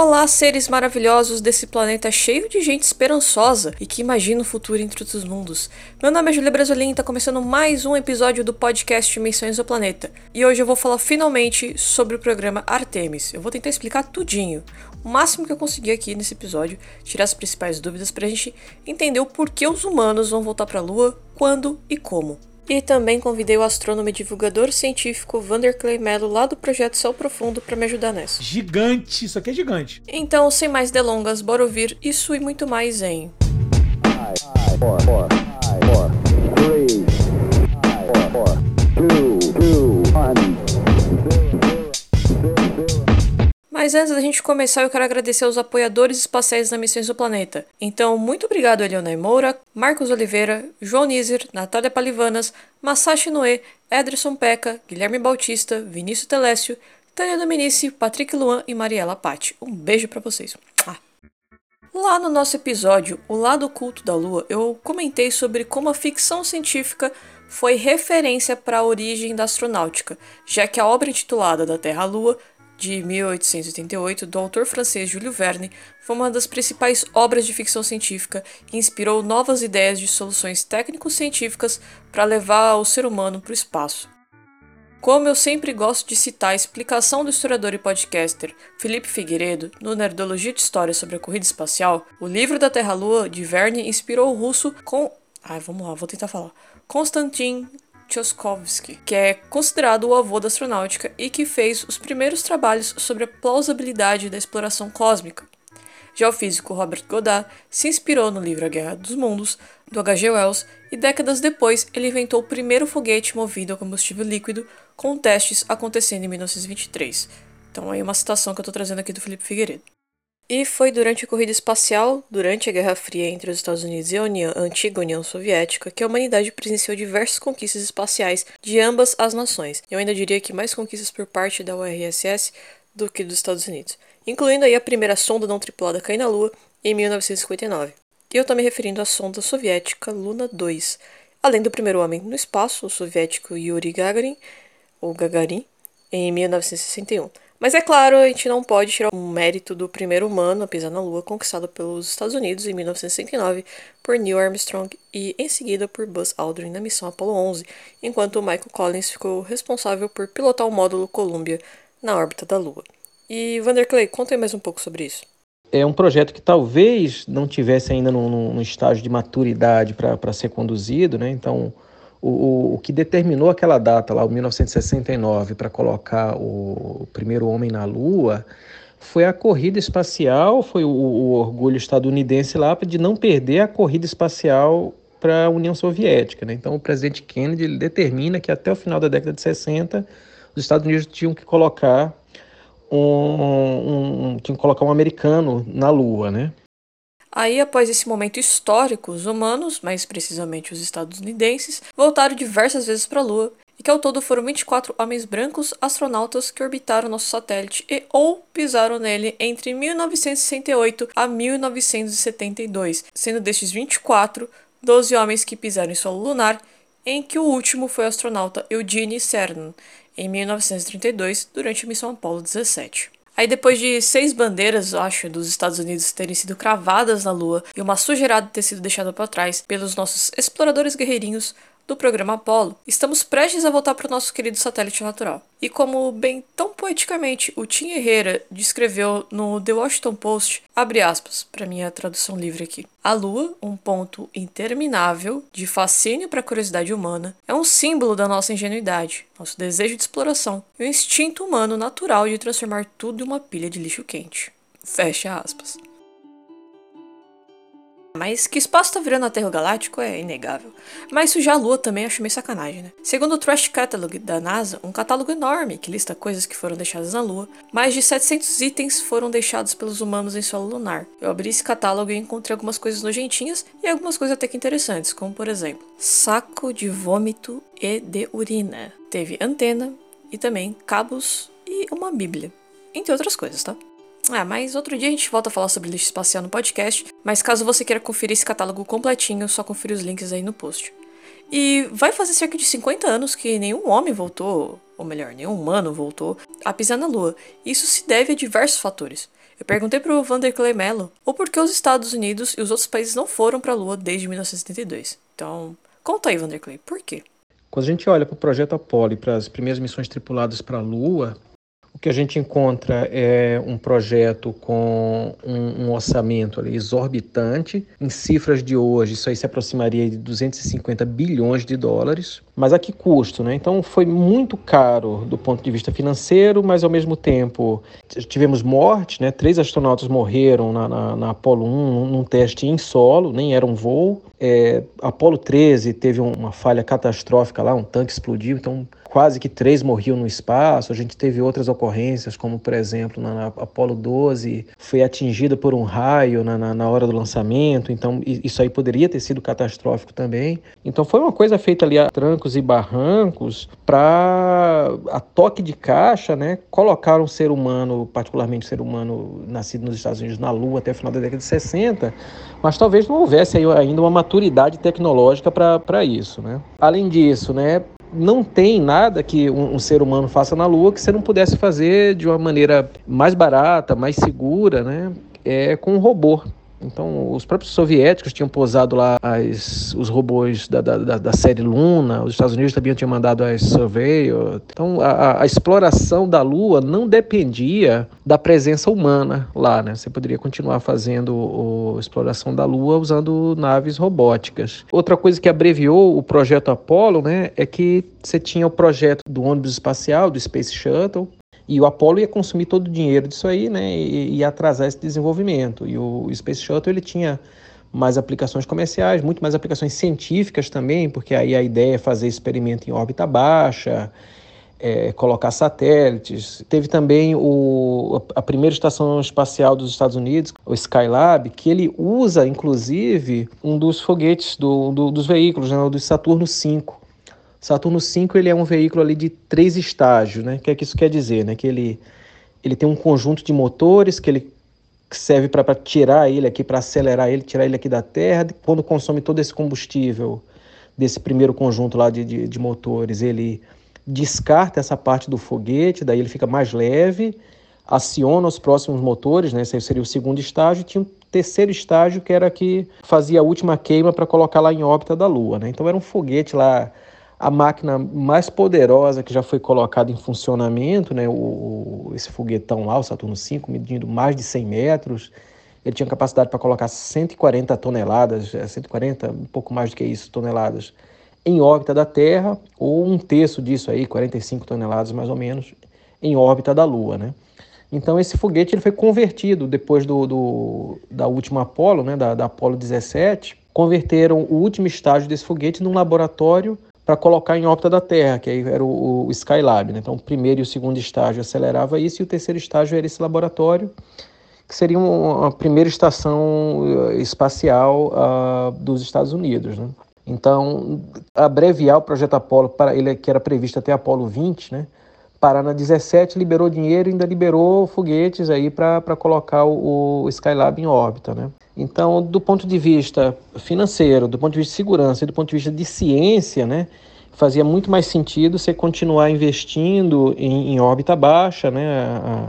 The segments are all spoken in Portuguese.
Olá, seres maravilhosos desse planeta cheio de gente esperançosa e que imagina o futuro entre os mundos. Meu nome é Julia Brasolin e está começando mais um episódio do podcast Dimensões do Planeta. E hoje eu vou falar finalmente sobre o programa Artemis. Eu vou tentar explicar tudinho, o máximo que eu conseguir aqui nesse episódio, tirar as principais dúvidas para a gente entender o porquê os humanos vão voltar para a Lua, quando e como. E também convidei o astrônomo e divulgador científico Vanderclay Mello lá do projeto Céu Profundo para me ajudar nessa. Gigante, isso aqui é gigante. Então, sem mais delongas, bora ouvir isso e muito mais em. Five, four, four, Mas antes da gente começar, eu quero agradecer aos apoiadores espaciais da Missões do Planeta. Então, muito obrigado a Moura, Marcos Oliveira, João Nizer, Natália Palivanas, Masashi Noé, Ederson Peca, Guilherme Bautista, Vinícius Telécio, Tânia Dominici, Patrick Luan e Mariela Patti. Um beijo para vocês. Lá no nosso episódio, O Lado Oculto da Lua, eu comentei sobre como a ficção científica foi referência para a origem da astronáutica, já que a obra intitulada Da Terra à Lua de 1888, do autor francês Júlio Verne, foi uma das principais obras de ficção científica e inspirou novas ideias de soluções técnico-científicas para levar o ser humano para o espaço. Como eu sempre gosto de citar a explicação do historiador e podcaster Felipe Figueiredo no Nerdologia de História sobre a Corrida Espacial, o livro da Terra-Lua de Verne inspirou o russo com. Ai, vamos lá, vou tentar falar. Konstantin Tchaikovsky, que é considerado o avô da astronáutica e que fez os primeiros trabalhos sobre a plausibilidade da exploração cósmica. Já o físico Robert Goddard se inspirou no livro A Guerra dos Mundos, do H.G. Wells, e décadas depois ele inventou o primeiro foguete movido a combustível líquido, com testes acontecendo em 1923. Então aí uma citação que eu estou trazendo aqui do Felipe Figueiredo. E foi durante a corrida espacial, durante a Guerra Fria entre os Estados Unidos e a, União, a antiga União Soviética, que a humanidade presenciou diversas conquistas espaciais de ambas as nações. Eu ainda diria que mais conquistas por parte da URSS do que dos Estados Unidos, incluindo aí a primeira sonda não tripulada cair na Lua em 1959. E eu estou me referindo à sonda soviética Luna 2, além do primeiro homem no espaço, o soviético Yuri Gagarin, ou Gagarin, em 1961. Mas é claro, a gente não pode tirar o mérito do primeiro humano a pisar na Lua, conquistado pelos Estados Unidos em 1969 por Neil Armstrong e em seguida por Buzz Aldrin na missão Apollo 11, enquanto Michael Collins ficou responsável por pilotar o módulo Columbia na órbita da Lua. E Vanderclay, conta mais um pouco sobre isso. É um projeto que talvez não tivesse ainda no, no estágio de maturidade para ser conduzido, né? Então, o, o, que determinou aquela data lá, o 1969, para colocar o primeiro homem na Lua, foi a corrida espacial, foi o, o orgulho estadunidense lá de não perder a corrida espacial para a União Soviética. Né? Então, o presidente Kennedy determina que até o final da década de 60, os Estados Unidos tinham que colocar um, um, tinham que colocar um americano na Lua, né? Aí, após esse momento histórico, os humanos, mais precisamente os estadunidenses, voltaram diversas vezes para a Lua, e que ao todo foram 24 homens brancos astronautas que orbitaram nosso satélite e ou pisaram nele entre 1968 a 1972, sendo destes 24, 12 homens que pisaram em solo lunar, em que o último foi o astronauta Eugene Cernan, em 1932, durante a missão Apollo 17. Aí depois de seis bandeiras, acho, dos Estados Unidos terem sido cravadas na Lua e uma sujeirada ter sido deixada para trás pelos nossos exploradores guerreirinhos, do programa Apollo, estamos prestes a voltar para o nosso querido satélite natural. E como bem tão poeticamente o Tim Herrera descreveu no The Washington Post, abre aspas para minha tradução livre aqui. A Lua, um ponto interminável de fascínio para a curiosidade humana, é um símbolo da nossa ingenuidade, nosso desejo de exploração e o instinto humano natural de transformar tudo em uma pilha de lixo quente. Fecha aspas. Mas que espaço tá virando aterro galáctico é inegável. Mas sujar a Lua também acho meio sacanagem, né? Segundo o Trash Catalog da NASA, um catálogo enorme que lista coisas que foram deixadas na Lua, mais de 700 itens foram deixados pelos humanos em solo lunar. Eu abri esse catálogo e encontrei algumas coisas nojentinhas e algumas coisas até que interessantes, como por exemplo, saco de vômito e de urina. Teve antena e também cabos e uma bíblia. Entre outras coisas, tá? Ah, mas outro dia a gente volta a falar sobre lixo espacial no podcast, mas caso você queira conferir esse catálogo completinho, só confira os links aí no post. E vai fazer cerca de 50 anos que nenhum homem voltou, ou melhor, nenhum humano voltou, a pisar na Lua. Isso se deve a diversos fatores. Eu perguntei pro Vanderlei Mello o porquê os Estados Unidos e os outros países não foram para a Lua desde 1972. Então, conta aí, Vanderlei, por quê? Quando a gente olha para o projeto Apollo e para as primeiras missões tripuladas para a Lua, o que a gente encontra é um projeto com um, um, orçamento ali exorbitante. Em cifras de hoje, isso aí se aproximaria de 250 bilhões de dólares. Mas a que custo, né? Então foi muito caro do ponto de vista financeiro, mas ao mesmo tempo tivemos morte, né? Três astronautas morreram na, na, na Apollo 1 num teste em solo, nem era um voo. É, Apolo 13 teve uma falha catastrófica lá, um tanque explodiu, então quase que três morriam no espaço. A gente teve outras ocorrências, como por exemplo na, na Apolo 12 foi atingida por um raio na, na, na, hora do lançamento, então isso aí poderia ter sido catastrófico também. Então foi uma coisa feita ali a trancos e barrancos para a toque de caixa, né, colocar um ser humano, particularmente um ser humano nascido nos Estados Unidos na Lua até o final da década de 60, mas talvez não houvesse ainda uma maturidade tecnológica para isso, né? Além disso, né, não tem nada que um, um, ser humano faça na Lua que você não pudesse fazer de uma maneira mais barata, mais segura, né? É com um robô. Então, os próprios soviéticos tinham posado lá as, os robôs da, da, da, série Luna, os Estados Unidos também tinham mandado as Surveyor. Então, a, a, exploração da Lua não dependia da presença humana lá, né? Você poderia continuar fazendo a exploração da Lua usando naves robóticas. Outra coisa que abreviou o projeto Apollo, né, é que você tinha o projeto do ônibus espacial, do Space Shuttle, e o Apollo ia consumir todo o dinheiro disso aí, né, e ia atrasar esse desenvolvimento. E o Space Shuttle ele tinha mais aplicações comerciais, muito mais aplicações científicas também, porque aí a ideia é fazer experimento em órbita baixa, é, colocar satélites. Teve também o, a primeira estação espacial dos Estados Unidos, o Skylab, que ele usa, inclusive, um dos foguetes do, do, dos veículos, né, do Saturno V. Saturno 5 ele é um veículo ali de três estágios, né? O que é que isso quer dizer, né? Que ele, ele tem um conjunto de motores que ele serve para tirar ele aqui, para acelerar ele, tirar ele aqui da Terra. Quando consome todo esse combustível desse primeiro conjunto lá de, de, de motores, ele descarta essa parte do foguete, daí ele fica mais leve, aciona os próximos motores, né? Esse seria o segundo estágio. Tinha um terceiro estágio que era que fazia a última queima para colocar lá em órbita da Lua, né? Então era um foguete lá a máquina mais poderosa que já foi colocada em funcionamento, né, o, esse foguetão lá, o Saturno V, medindo mais de 100 metros, ele tinha capacidade para colocar 140 toneladas, 140, é, um pouco mais do que isso, toneladas, em órbita da Terra, ou um terço disso aí, 45 toneladas mais ou menos, em órbita da Lua, né? Então esse foguete ele foi convertido depois do, do da última Apollo, né, da, da Apollo 17, converteram o último estágio desse foguete num laboratório para colocar em órbita da Terra, que aí era o, o Skylab. Né? Então, o primeiro e o segundo estágio acelerava isso, e o terceiro estágio era esse laboratório, que seria uma primeira estação eh, espacial uh, dos Estados Unidos. Né? Então, abreviar o projeto Apollo, para ele que era previsto até Apollo 20, né? Parar na 17, liberou dinheiro e ainda liberou foguetes aí para colocar o, o Skylab em órbita. Né? Então, do ponto de vista financeiro, do ponto de vista de segurança e do ponto de vista de ciência, né, fazia muito mais sentido você continuar investindo em, em órbita baixa, né, a,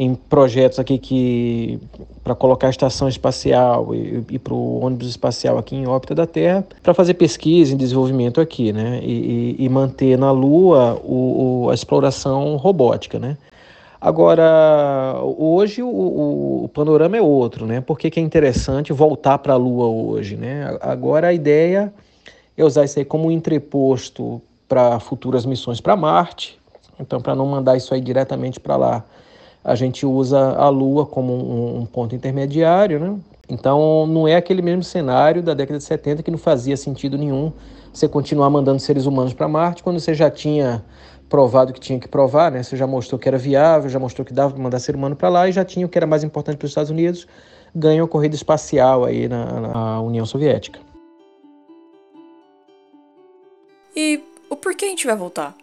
em projetos aqui que para colocar a estação espacial e, e para o ônibus espacial aqui em órbita da Terra, para fazer pesquisa e desenvolvimento aqui, né, e, e manter na Lua o, o, a exploração robótica, né. Agora, hoje o, o, o, panorama é outro, né? Por que, que é interessante voltar para a Lua hoje, né? Agora a ideia é usar isso aí como um entreposto para futuras missões para Marte. Então, para não mandar isso aí diretamente para lá, a gente usa a Lua como um, um ponto intermediário, né? Então, não é aquele mesmo cenário da década de 70 que não fazia sentido nenhum você continuar mandando seres humanos para Marte quando você já tinha provado que tinha que provar, né? Você já mostrou que era viável, já mostrou que dava para mandar ser humano para lá e já tinha o que era mais importante para os Estados Unidos, ganhou a corrida espacial aí na, na União Soviética. E o porquê a gente vai voltar?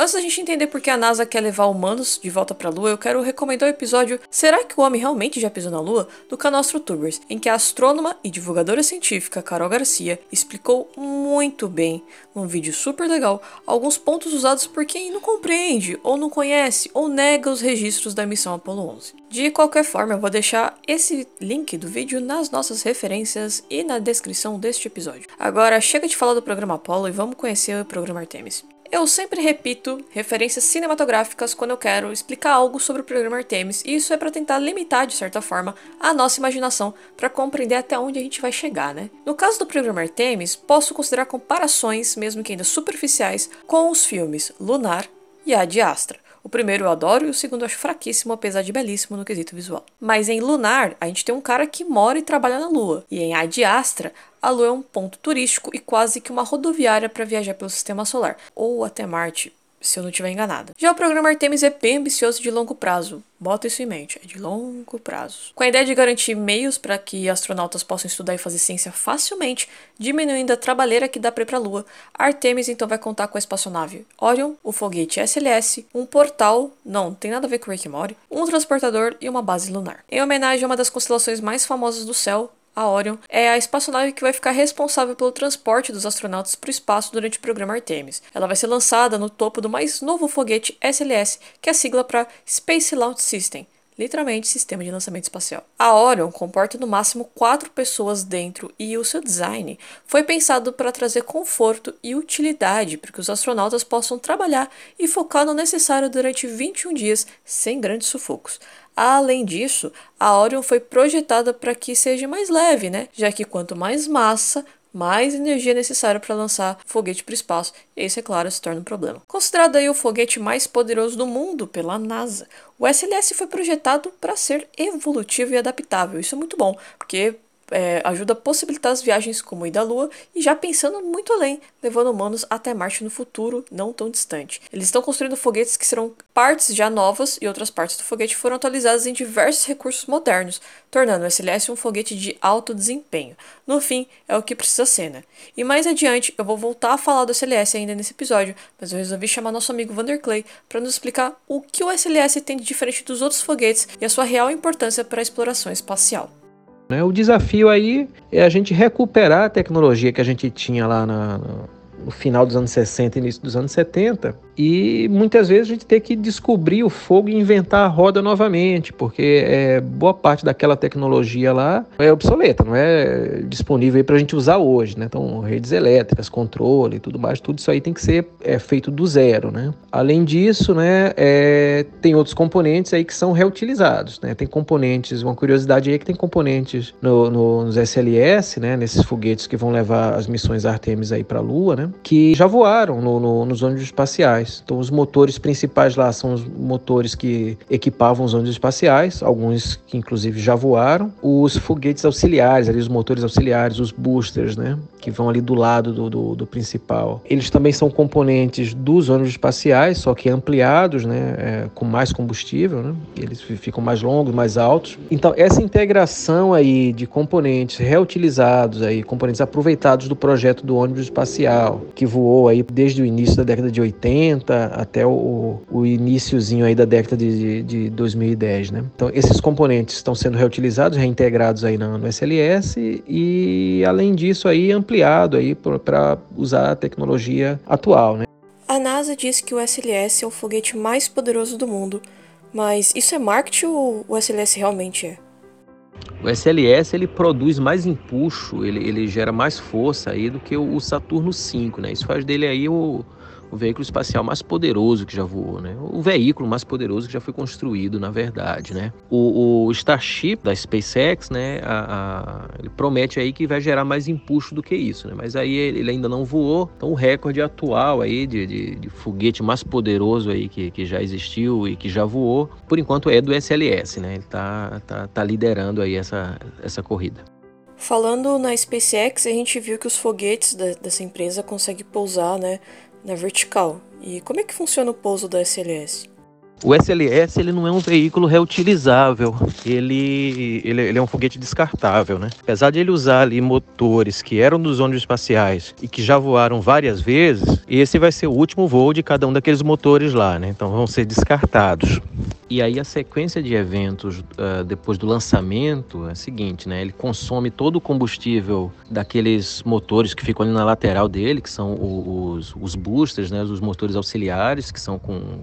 Antes da gente entender por que a NASA quer levar humanos de volta para a Lua, eu quero recomendar o episódio Será que o homem realmente já pisou na Lua? do canal AstroTubers, em que a astrônoma e divulgadora científica Carol Garcia explicou muito bem, num vídeo super legal, alguns pontos usados por quem não compreende, ou não conhece, ou nega os registros da missão Apollo 11. De qualquer forma, eu vou deixar esse link do vídeo nas nossas referências e na descrição deste episódio. Agora, chega de falar do programa Apollo e vamos conhecer o programa Artemis. Eu sempre repito referências cinematográficas quando eu quero explicar algo sobre o programa Artemis, e isso é para tentar limitar, de certa forma, a nossa imaginação para compreender até onde a gente vai chegar, né? No caso do programa Artemis, posso considerar comparações, mesmo que ainda superficiais, com os filmes Lunar e Ad Astra. O primeiro eu adoro e o segundo eu acho fraquíssimo, apesar de belíssimo no quesito visual. Mas em Lunar, a gente tem um cara que mora e trabalha na Lua. E em Ad Astra, a Lua é um ponto turístico e quase que uma rodoviária para viajar pelo sistema solar, ou até Marte, se eu não estiver enganada. Já o programa Artemis é bem ambicioso de longo prazo. Bota isso em mente, é de longo prazo. Com a ideia de garantir meios para que astronautas possam estudar e fazer ciência facilmente, diminuindo a trabalheira que dá para ir para a Lua, Artemis então vai contar com a espaçonave Orion, o foguete SLS, um portal, não, tem nada a ver com Rick Mori, um transportador e uma base lunar. Em homenagem a uma das constelações mais famosas do céu, a Orion, é a espaçonave que vai ficar responsável pelo transporte dos astronautas para o espaço durante o programa Artemis. Ela vai ser lançada no topo do mais novo foguete SLS, que é a sigla para Space Launch System, literalmente sistema de lançamento espacial. A Orion comporta no máximo quatro pessoas dentro e o seu design foi pensado para trazer conforto e utilidade para que os astronautas possam trabalhar e focar no necessário durante 21 dias sem grandes sufocos. Além disso, a Orion foi projetada para que seja mais leve, né? Já que quanto mais massa, mais energia necessária para lançar foguete para o espaço, isso, é claro, se torna um problema. Considerado aí o foguete mais poderoso do mundo pela NASA, o SLS foi projetado para ser evolutivo e adaptável. Isso é muito bom, porque é, ajuda a possibilitar as viagens como ir da Lua e já pensando muito além, levando humanos até Marte no futuro não tão distante. Eles estão construindo foguetes que serão partes já novas e outras partes do foguete foram atualizadas em diversos recursos modernos, tornando o SLS um foguete de alto desempenho. No fim, é o que precisa ser, né? E mais adiante, eu vou voltar a falar do SLS ainda nesse episódio, mas eu resolvi chamar nosso amigo Vanderclay para nos explicar o que o SLS tem de diferente dos outros foguetes e a sua real importância para a exploração espacial. Né? O desafio aí é a gente recuperar a tecnologia que a gente tinha lá na, no final dos anos 60 início dos anos 70 e muitas vezes a gente tem que descobrir o fogo e inventar a roda novamente, porque é, boa parte daquela tecnologia lá é obsoleta, não é disponível para a gente usar hoje, né? Então, redes elétricas, controle e tudo mais, tudo isso aí tem que ser é, feito do zero, né? Além disso, né, é, tem outros componentes aí que são reutilizados, né? Tem componentes, uma curiosidade aí é que tem componentes no, no, nos SLS, né, nesses foguetes que vão levar as missões Artemis aí para a Lua, né, que já voaram no, no, nos ônibus espaciais. Então, os motores principais lá são os motores que equipavam os ônibus espaciais, alguns que inclusive já voaram. Os foguetes auxiliares, ali, os motores auxiliares, os boosters, né, que vão ali do lado do, do, do principal. Eles também são componentes dos ônibus espaciais, só que ampliados, né, é, com mais combustível, né, eles ficam mais longos, mais altos. Então, essa integração aí de componentes reutilizados, aí, componentes aproveitados do projeto do ônibus espacial, que voou aí desde o início da década de 80, 90 até o, o iníciozinho aí da década de, de 2010, né? Então esses componentes estão sendo reutilizados, reintegrados aí no, no SLS e além disso aí ampliado aí para usar a tecnologia atual, né? A NASA diz que o SLS é o foguete mais poderoso do mundo, mas isso é marketing ou o SLS realmente é? O SLS ele produz mais empuxo, ele, ele gera mais força aí do que o Saturno V, né? Isso faz dele aí o, o veículo espacial mais poderoso que já voou, né? O veículo mais poderoso que já foi construído, na verdade, né? O, o Starship da SpaceX, né? A, a, ele promete aí que vai gerar mais impulso do que isso, né? Mas aí ele ainda não voou, então o recorde atual aí de, de, de foguete mais poderoso aí que, que já existiu e que já voou, por enquanto é do SLS, né? Ele tá, tá, tá liderando aí essa, essa corrida. Falando na SpaceX, a gente viu que os foguetes da, dessa empresa conseguem pousar, né, na vertical. E como é que funciona o pouso da SLS? O SLS ele não é um veículo reutilizável, ele, ele, ele, é um foguete descartável, né? Apesar de ele usar ali motores que eram dos ônibus espaciais e que já voaram várias vezes, esse vai ser o último voo de cada um daqueles motores lá, né? Então vão ser descartados. E aí a sequência de eventos uh, depois do lançamento é a seguinte, né? Ele consome todo o combustível daqueles motores que ficam ali na lateral dele, que são os, os boosters, né? Os motores auxiliares, que são com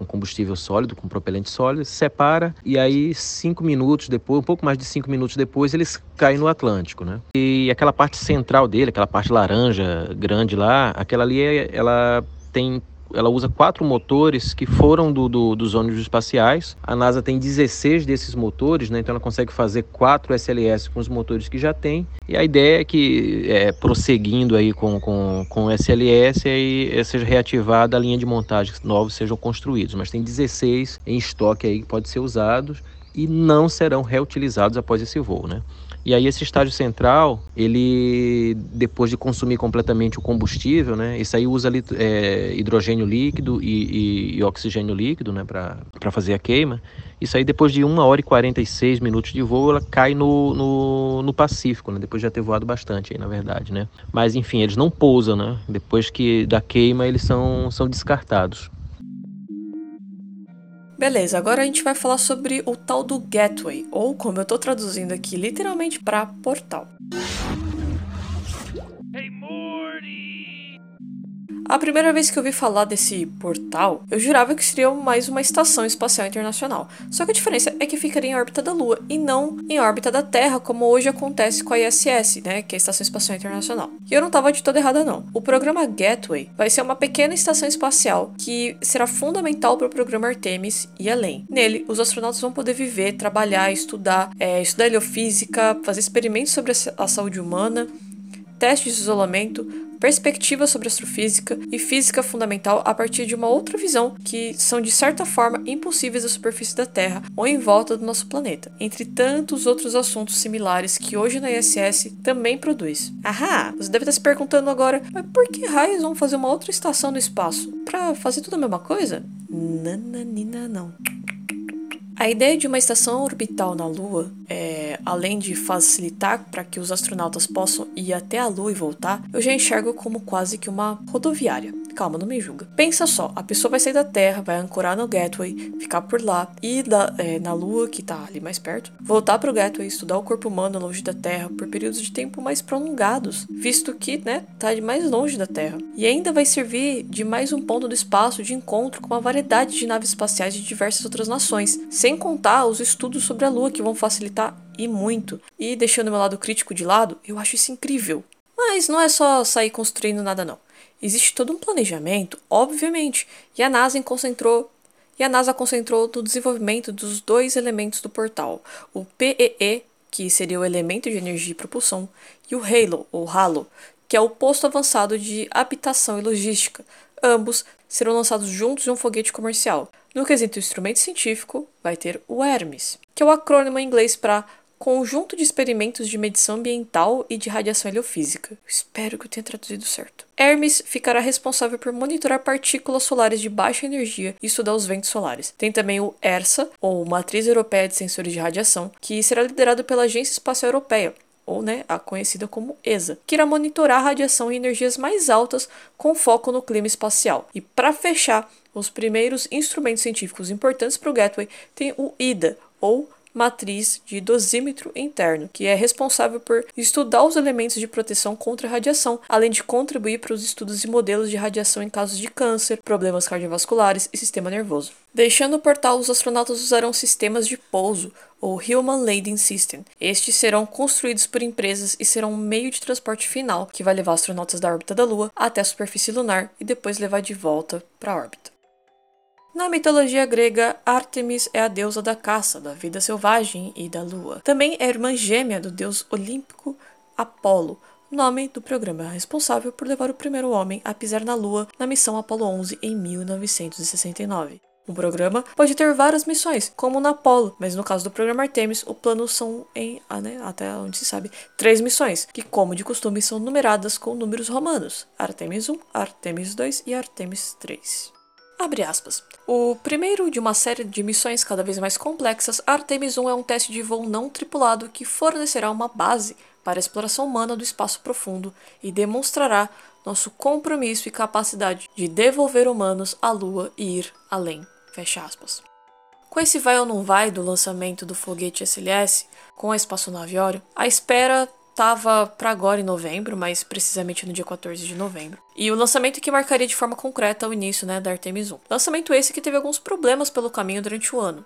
com combustível sólido, com propelente sólido, separa e aí cinco minutos depois, um pouco mais de cinco minutos depois, eles caem no Atlântico, né? E aquela parte central dele, aquela parte laranja grande lá, aquela ali, ela tem ela usa quatro motores que foram do, do, dos ônibus espaciais. A NASA tem 16 desses motores, né? então ela consegue fazer quatro SLS com os motores que já tem. E a ideia é que, é, prosseguindo aí com, com, com SLS, aí seja reativada a linha de montagem, que novos sejam construídos. Mas tem 16 em estoque aí que podem ser usados e não serão reutilizados após esse voo, né? E aí esse estágio central, ele depois de consumir completamente o combustível, né? Isso aí usa é, hidrogênio líquido e, e, e, oxigênio líquido, né? Para fazer a queima. Isso aí depois de 1 hora e 46 minutos de voo, ela cai no, no, no Pacífico, né? Depois de já ter voado bastante aí, na verdade, né? Mas enfim, eles não pousam, né? Depois que da queima, eles são, são descartados. Beleza, agora a gente vai falar sobre o tal do gateway, ou como eu tô traduzindo aqui literalmente para portal. A primeira vez que eu ouvi falar desse portal, eu jurava que seria mais uma estação espacial internacional. Só que a diferença é que ficaria em órbita da Lua e não em órbita da Terra, como hoje acontece com a ISS, né, que é a Estação Espacial Internacional. E eu não estava de toda errada não. O programa Gateway vai ser uma pequena estação espacial que será fundamental para o programa Artemis e além. Nele, os astronautas vão poder viver, trabalhar, estudar, é, estudar heliofísica, fazer experimentos sobre a saúde humana, testes de isolamento, perspectiva sobre astrofísica e física fundamental a partir de uma outra visão que são de certa forma impossíveis da superfície da Terra ou em volta do nosso planeta, entre tantos outros assuntos similares que hoje na ISS também produz. Ahá, você deve estar se perguntando agora, mas por que raios vão fazer uma outra estação no espaço? Para fazer tudo a mesma coisa? Nananina não. A ideia de uma estação orbital na Lua, é, além de facilitar para que os astronautas possam ir até a Lua e voltar, eu já enxergo como quase que uma rodoviária. Calma, não me julga. Pensa só, a pessoa vai sair da Terra, vai ancorar no Gateway, ficar por lá, ir da, é, na Lua, que tá ali mais perto, voltar pro Gateway, estudar o corpo humano longe da Terra por períodos de tempo mais prolongados, visto que, né, tá de mais longe da Terra. E ainda vai servir de mais um ponto do espaço de encontro com uma variedade de naves espaciais de diversas outras nações, sem contar os estudos sobre a Lua que vão facilitar e muito. E deixando meu lado crítico de lado, eu acho isso incrível. Mas não é só sair construindo nada não. Existe todo um planejamento, obviamente, e a NASA concentrou e a NASA concentrou no desenvolvimento dos dois elementos do portal, o PEE, que seria o elemento de energia e propulsão, e o HALO, ou HALO, que é o posto avançado de habitação e logística. Ambos serão lançados juntos em um foguete comercial. No quesito instrumento científico, vai ter o Hermes, que é o acrônimo em inglês para Conjunto de Experimentos de Medição Ambiental e de Radiação Heliofísica. Espero que eu tenha traduzido certo. Hermes ficará responsável por monitorar partículas solares de baixa energia e estudar os ventos solares. Tem também o ERSA, ou Matriz Europeia de Sensores de Radiação, que será liderado pela Agência Espacial Europeia, ou né, a conhecida como ESA, que irá monitorar a radiação em energias mais altas com foco no clima espacial. E para fechar, os primeiros instrumentos científicos importantes para o Gateway tem o IDA, ou matriz de dosímetro interno, que é responsável por estudar os elementos de proteção contra a radiação, além de contribuir para os estudos de modelos de radiação em casos de câncer, problemas cardiovasculares e sistema nervoso. Deixando o portal, os astronautas usarão sistemas de pouso, ou Human Landing System. Estes serão construídos por empresas e serão um meio de transporte final que vai levar astronautas da órbita da Lua até a superfície lunar e depois levar de volta para a órbita. Na mitologia grega, Artemis é a deusa da caça, da vida selvagem e da lua. Também é irmã gêmea do deus olímpico Apolo, nome do programa responsável por levar o primeiro homem a pisar na lua na missão Apollo 11 em 1969. O programa pode ter várias missões, como na Apollo, mas no caso do programa Artemis, o plano são em, ah, né, até onde se sabe, três missões, que como de costume são numeradas com números romanos: Artemis 1, Artemis 2 e Artemis 3. Abre aspas. O primeiro de uma série de missões cada vez mais complexas, Artemis 1 é um teste de voo não tripulado que fornecerá uma base para a exploração humana do espaço profundo e demonstrará nosso compromisso e capacidade de devolver humanos à Lua e ir além. Fecha aspas. Com esse vai ou não vai do lançamento do foguete SLS com a espaçonave Orion, a espera estava para agora em novembro, mais precisamente no dia 14 de novembro. E o lançamento que marcaria de forma concreta o início né, da Artemis 1. Lançamento esse que teve alguns problemas pelo caminho durante o ano.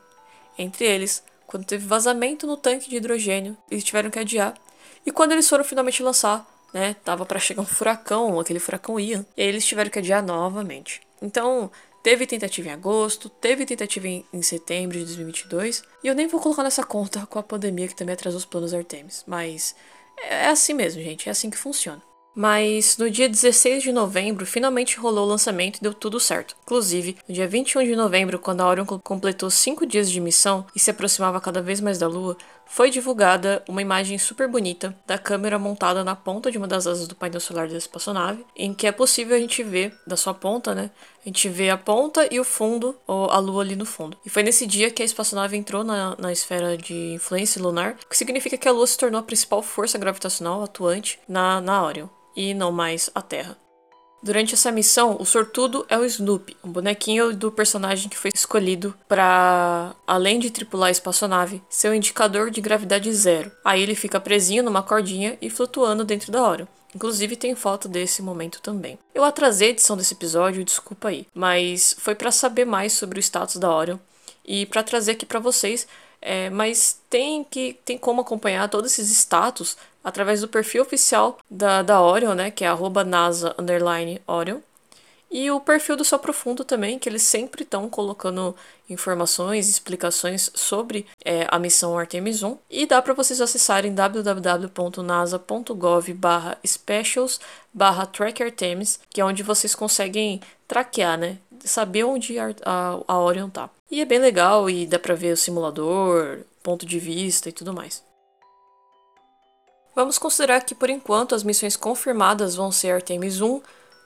Entre eles, quando teve vazamento no tanque de hidrogênio, eles tiveram que adiar. E quando eles foram finalmente lançar, né, tava para chegar um furacão, aquele furacão Ian, e aí eles tiveram que adiar novamente. Então, Teve tentativa em agosto, teve tentativa em, em, setembro de 2022, e eu nem vou colocar nessa conta com a pandemia que também atrasou os planos Artemis, mas é assim mesmo, gente, é assim que funciona. Mas no dia 16 de novembro, finalmente rolou o lançamento e deu tudo certo. Inclusive, no dia 21 de novembro, quando a Orion completou 5 dias de missão e se aproximava cada vez mais da Lua, foi divulgada uma imagem super bonita da câmera montada na ponta de uma das asas do painel solar da espaçonave, em que é possível a gente ver, da sua ponta, né? A gente vê a ponta e o fundo, ou a Lua ali no fundo. E foi nesse dia que a espaçonave entrou na, na esfera de influência lunar, o que significa que a Lua se tornou a principal força gravitacional atuante na, na Orion e não mais a Terra. Durante essa missão, o sortudo é o Snoopy, um bonequinho do personagem que foi escolhido para, além de tripular a espaçonave, ser um indicador de gravidade zero. Aí ele fica presinho numa cordinha e flutuando dentro da Orion. Inclusive tem foto desse momento também. Eu atrasei a edição desse episódio, desculpa aí, mas foi para saber mais sobre o status da Orion e para trazer aqui para vocês é, mas tem que tem como acompanhar todos esses status através do perfil oficial da, da Orion, né, que é @nasa Orion. E o perfil do Céu Profundo também, que eles sempre estão colocando informações, explicações sobre é, a missão Artemis 1. E dá para vocês acessarem www.nasa.gov/specials trackartemis, que é onde vocês conseguem traquear, né? Saber onde a, a, a Orion tá. E é bem legal e dá pra ver o simulador, ponto de vista e tudo mais. Vamos considerar que por enquanto as missões confirmadas vão ser Artemis 1,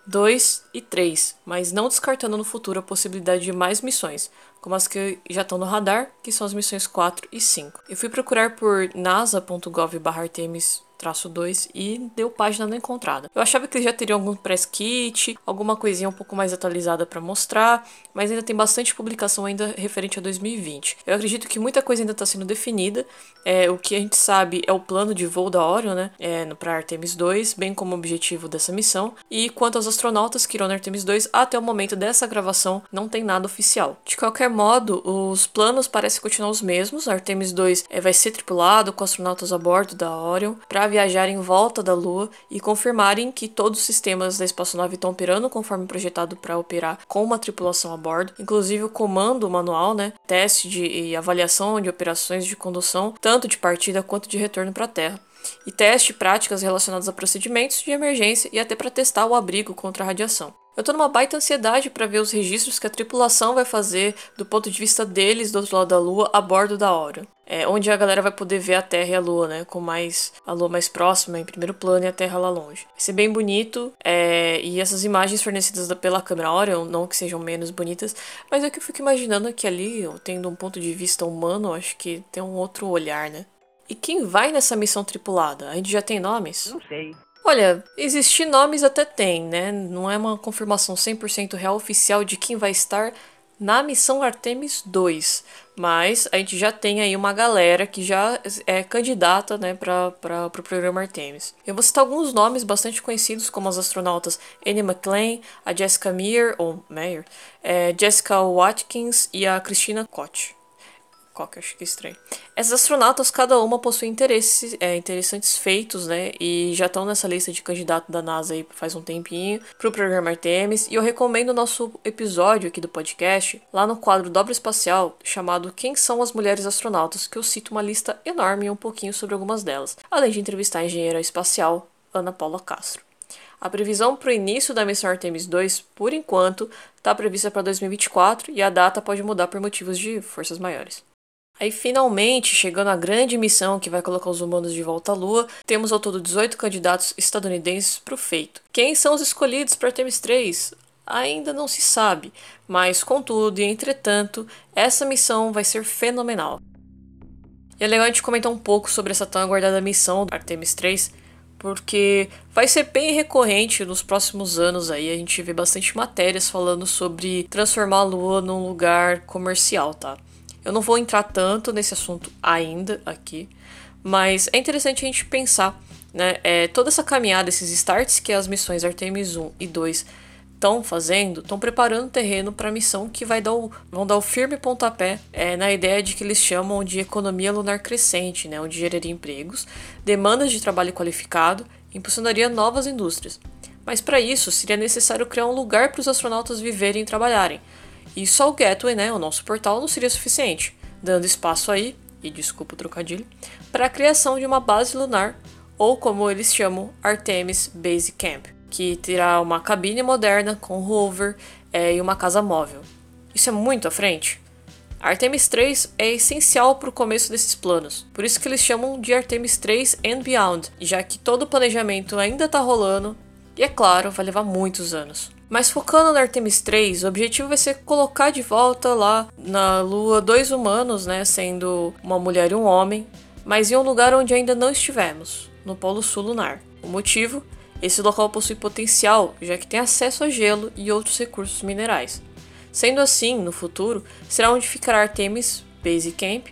2 e 3, mas não descartando no futuro a possibilidade de mais missões, como as que já estão no radar, que são as missões 4 e 5. Eu fui procurar por nasa.gov/artemis traço 2 e deu página não encontrada. Eu achava que já teriam algum press kit, alguma coisinha um pouco mais atualizada para mostrar, mas ainda tem bastante publicação ainda referente a 2020. Eu acredito que muita coisa ainda está sendo definida. É, o que a gente sabe é o plano de voo da Orion, né, é, para Artemis 2, bem como objetivo dessa missão. E quanto aos astronautas que irão na Artemis 2, até o momento dessa gravação não tem nada oficial. De qualquer modo, os planos parecem continuar os mesmos. A Artemis 2 é, vai ser tripulado com astronautas a bordo da Orion para viajar em volta da Lua e confirmarem que todos os sistemas da espaçonave estão operando conforme projetado para operar com uma tripulação a bordo, inclusive o comando manual, né, teste de, e avaliação de operações de condução, tanto de partida quanto de retorno para a Terra e teste práticas relacionadas a procedimentos de emergência e até para testar o abrigo contra a radiação. Eu tô numa baita ansiedade para ver os registros que a tripulação vai fazer do ponto de vista deles do outro lado da Lua a bordo da Orion. É, onde a galera vai poder ver a Terra e a Lua, né? Com mais a Lua mais próxima em primeiro plano e a Terra lá longe. Vai ser bem bonito. É, e essas imagens fornecidas pela câmera Orion, não que sejam menos bonitas, mas é que eu fico imaginando que ali, tendo um ponto de vista humano, acho que tem um outro olhar, né? E quem vai nessa missão tripulada? A gente já tem nomes? Não sei. Olha, existir nomes até tem, né? Não é uma confirmação 100% real oficial de quem vai estar na missão Artemis 2, mas a gente já tem aí uma galera que já é candidata né, para o pro programa Artemis. Eu vou citar alguns nomes bastante conhecidos, como as astronautas Annie McLean, a Jessica Meir, ou Meyer, é, Jessica Watkins e a Christina Koch. Cocker, acho que estranho. Essas astronautas, cada uma possui interesses, é, interessantes feitos, né? E já estão nessa lista de candidato da NASA aí faz um tempinho pro programa Artemis. E eu recomendo o nosso episódio aqui do podcast, lá no quadro Dobra Espacial, chamado Quem são as mulheres astronautas, que eu cito uma lista enorme e um pouquinho sobre algumas delas, além de entrevistar a engenheira espacial Ana Paula Castro. A previsão para o início da missão Artemis 2, por enquanto, está prevista para 2024 e a data pode mudar por motivos de forças maiores. Aí, finalmente, chegando à grande missão que vai colocar os humanos de volta à Lua, temos ao todo 18 candidatos estadunidenses para o feito. Quem são os escolhidos para Artemis 3? ainda não se sabe, mas contudo e entretanto, essa missão vai ser fenomenal. E é legal a gente comentar um pouco sobre essa tão aguardada missão do Artemis 3, porque vai ser bem recorrente nos próximos anos aí, a gente vê bastante matérias falando sobre transformar a Lua num lugar comercial, tá? Eu não vou entrar tanto nesse assunto ainda aqui, mas é interessante a gente pensar, né? É, toda essa caminhada, esses starts que as missões Artemis 1 e 2 estão fazendo, estão preparando o terreno para a missão que vai dar o, vão dar o firme pontapé é, na ideia de que eles chamam de economia lunar crescente, né, onde geraria empregos, demandas de trabalho qualificado, impulsionaria novas indústrias. Mas para isso seria necessário criar um lugar para os astronautas viverem e trabalharem. E só o Gateway, né, o nosso portal, não seria suficiente, dando espaço aí, e desculpa o trocadilho, para a criação de uma base lunar, ou como eles chamam, Artemis Base Camp que terá uma cabine moderna com rover é, e uma casa móvel. Isso é muito à frente. A Artemis 3 é essencial para o começo desses planos, por isso que eles chamam de Artemis 3 and Beyond, já que todo o planejamento ainda está rolando e, é claro, vai levar muitos anos. Mas focando na Artemis 3, o objetivo vai ser colocar de volta lá na Lua dois humanos, né, sendo uma mulher e um homem, mas em um lugar onde ainda não estivemos, no Polo Sul Lunar. O motivo esse local possui potencial, já que tem acesso a gelo e outros recursos minerais. Sendo assim, no futuro, será onde ficará Artemis Base Camp,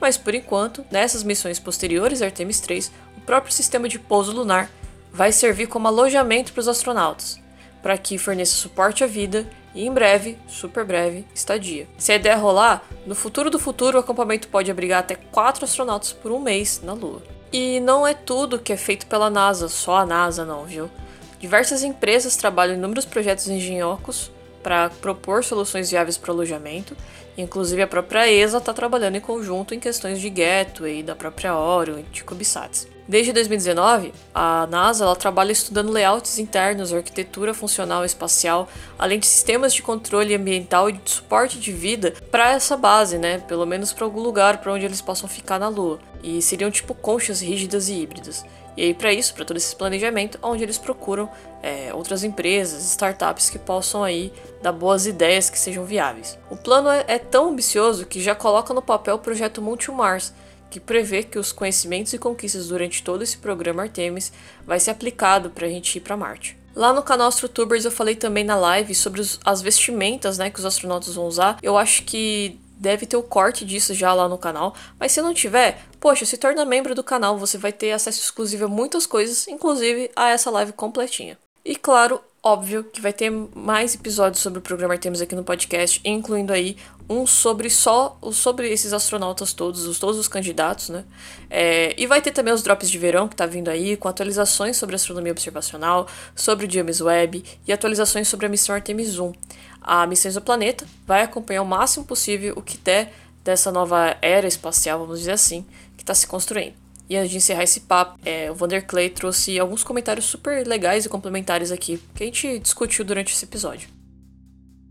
mas por enquanto, nessas missões posteriores a Artemis 3, o próprio sistema de pouso lunar vai servir como alojamento para os astronautas, para que forneça suporte à vida e em breve, super breve, estadia. Se a ideia rolar, no futuro do futuro o acampamento pode abrigar até 4 astronautas por um mês na Lua. E não é tudo que é feito pela NASA, só a NASA não, viu? Diversas empresas trabalham em inúmeros projetos engenhocos para propor soluções viáveis para alojamento, inclusive a própria ESA está trabalhando em conjunto em questões de gateway, da própria Orion e de CubeSats. Desde 2019, a NASA ela trabalha estudando layouts internos, arquitetura funcional espacial, além de sistemas de controle ambiental e de suporte de vida para essa base, né? Pelo menos para algum lugar para onde eles possam ficar na Lua. E seriam tipo conchas rígidas e híbridas. E aí, para isso, para todo esse planejamento, onde eles procuram é, outras empresas, startups que possam aí dar boas ideias que sejam viáveis. O plano é, é tão ambicioso que já coloca no papel o projeto Multimars, que prevê que os conhecimentos e conquistas durante todo esse programa Artemis vai ser aplicado para a gente ir para Marte. Lá no canal AstroTubers eu falei também na live sobre os, as vestimentas né, que os astronautas vão usar. Eu acho que deve ter o corte disso já lá no canal, mas se não tiver, poxa, se torna membro do canal, você vai ter acesso exclusivo a muitas coisas, inclusive a essa live completinha. E claro, óbvio que vai ter mais episódios sobre o programa Artemis aqui no podcast, incluindo aí um sobre só sobre esses astronautas todos, os, todos os candidatos, né? É, e vai ter também os drops de verão que tá vindo aí, com atualizações sobre astronomia observacional, sobre o James Webb e atualizações sobre a missão Artemis 1. A missão Exoplaneta vai acompanhar o máximo possível o que der dessa nova era espacial, vamos dizer assim, que está se construindo. E antes de encerrar esse papo, é, o Vanderclay trouxe alguns comentários super legais e complementares aqui, que a gente discutiu durante esse episódio.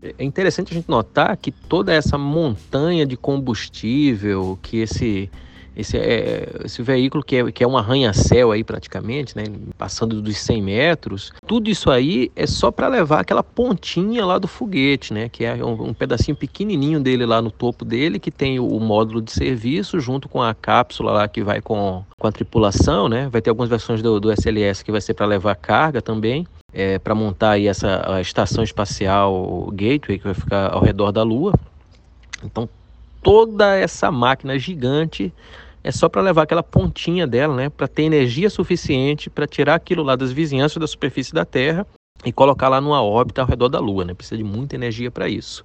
É interessante a gente notar que toda essa montanha de combustível que esse esse, é, esse veículo que é, que é um arranha-céu aí praticamente, né, passando dos 100 metros, tudo isso aí é só para levar aquela pontinha lá do foguete, né, que é um, um, pedacinho pequenininho dele lá no topo dele, que tem o, o, módulo de serviço junto com a cápsula lá que vai com, com a tripulação, né, vai ter algumas versões do, do SLS que vai ser para levar carga também. É, para montar aí essa a estação espacial Gateway que vai ficar ao redor da Lua. Então toda essa máquina gigante é só para levar aquela pontinha dela, né, para ter energia suficiente para tirar aquilo lá das vizinhanças da superfície da Terra e colocar lá numa órbita ao redor da Lua, né? Precisa de muita energia para isso.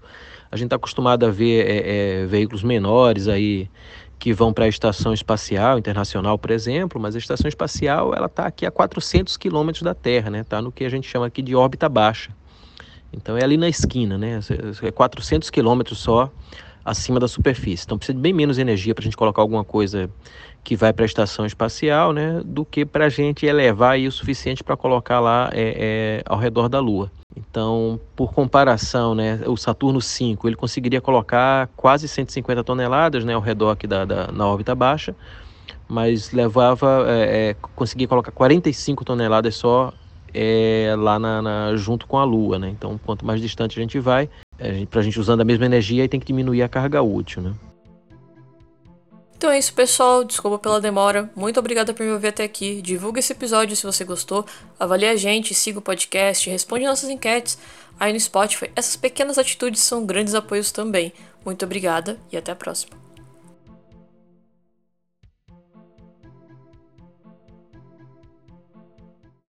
A gente está acostumado a ver é, é, veículos menores aí que vão para a estação espacial internacional, por exemplo, mas a estação espacial ela está aqui a 400 quilômetros da Terra, né? Está no que a gente chama aqui de órbita baixa. Então é ali na esquina, né? É 400 quilômetros só acima da superfície. Então precisa de bem menos energia para a gente colocar alguma coisa que vai para a estação espacial, né, do que para a gente elevar aí o suficiente para colocar lá é, é, ao redor da Lua. Então, por comparação, né, o Saturno 5 ele conseguiria colocar quase 150 toneladas, né, ao redor aqui da, da na órbita baixa, mas levava, é, é conseguia colocar 45 toneladas só é, lá na, na, junto com a Lua, né? Então, quanto mais distante a gente vai, para a gente usando a mesma energia, aí tem que diminuir a carga útil, né? Então é isso, pessoal. Desculpa pela demora. Muito obrigada por me ouvir até aqui. Divulga esse episódio se você gostou. Avalie a gente, siga o podcast, responde nossas enquetes aí no Spotify. Essas pequenas atitudes são grandes apoios também. Muito obrigada e até a próxima.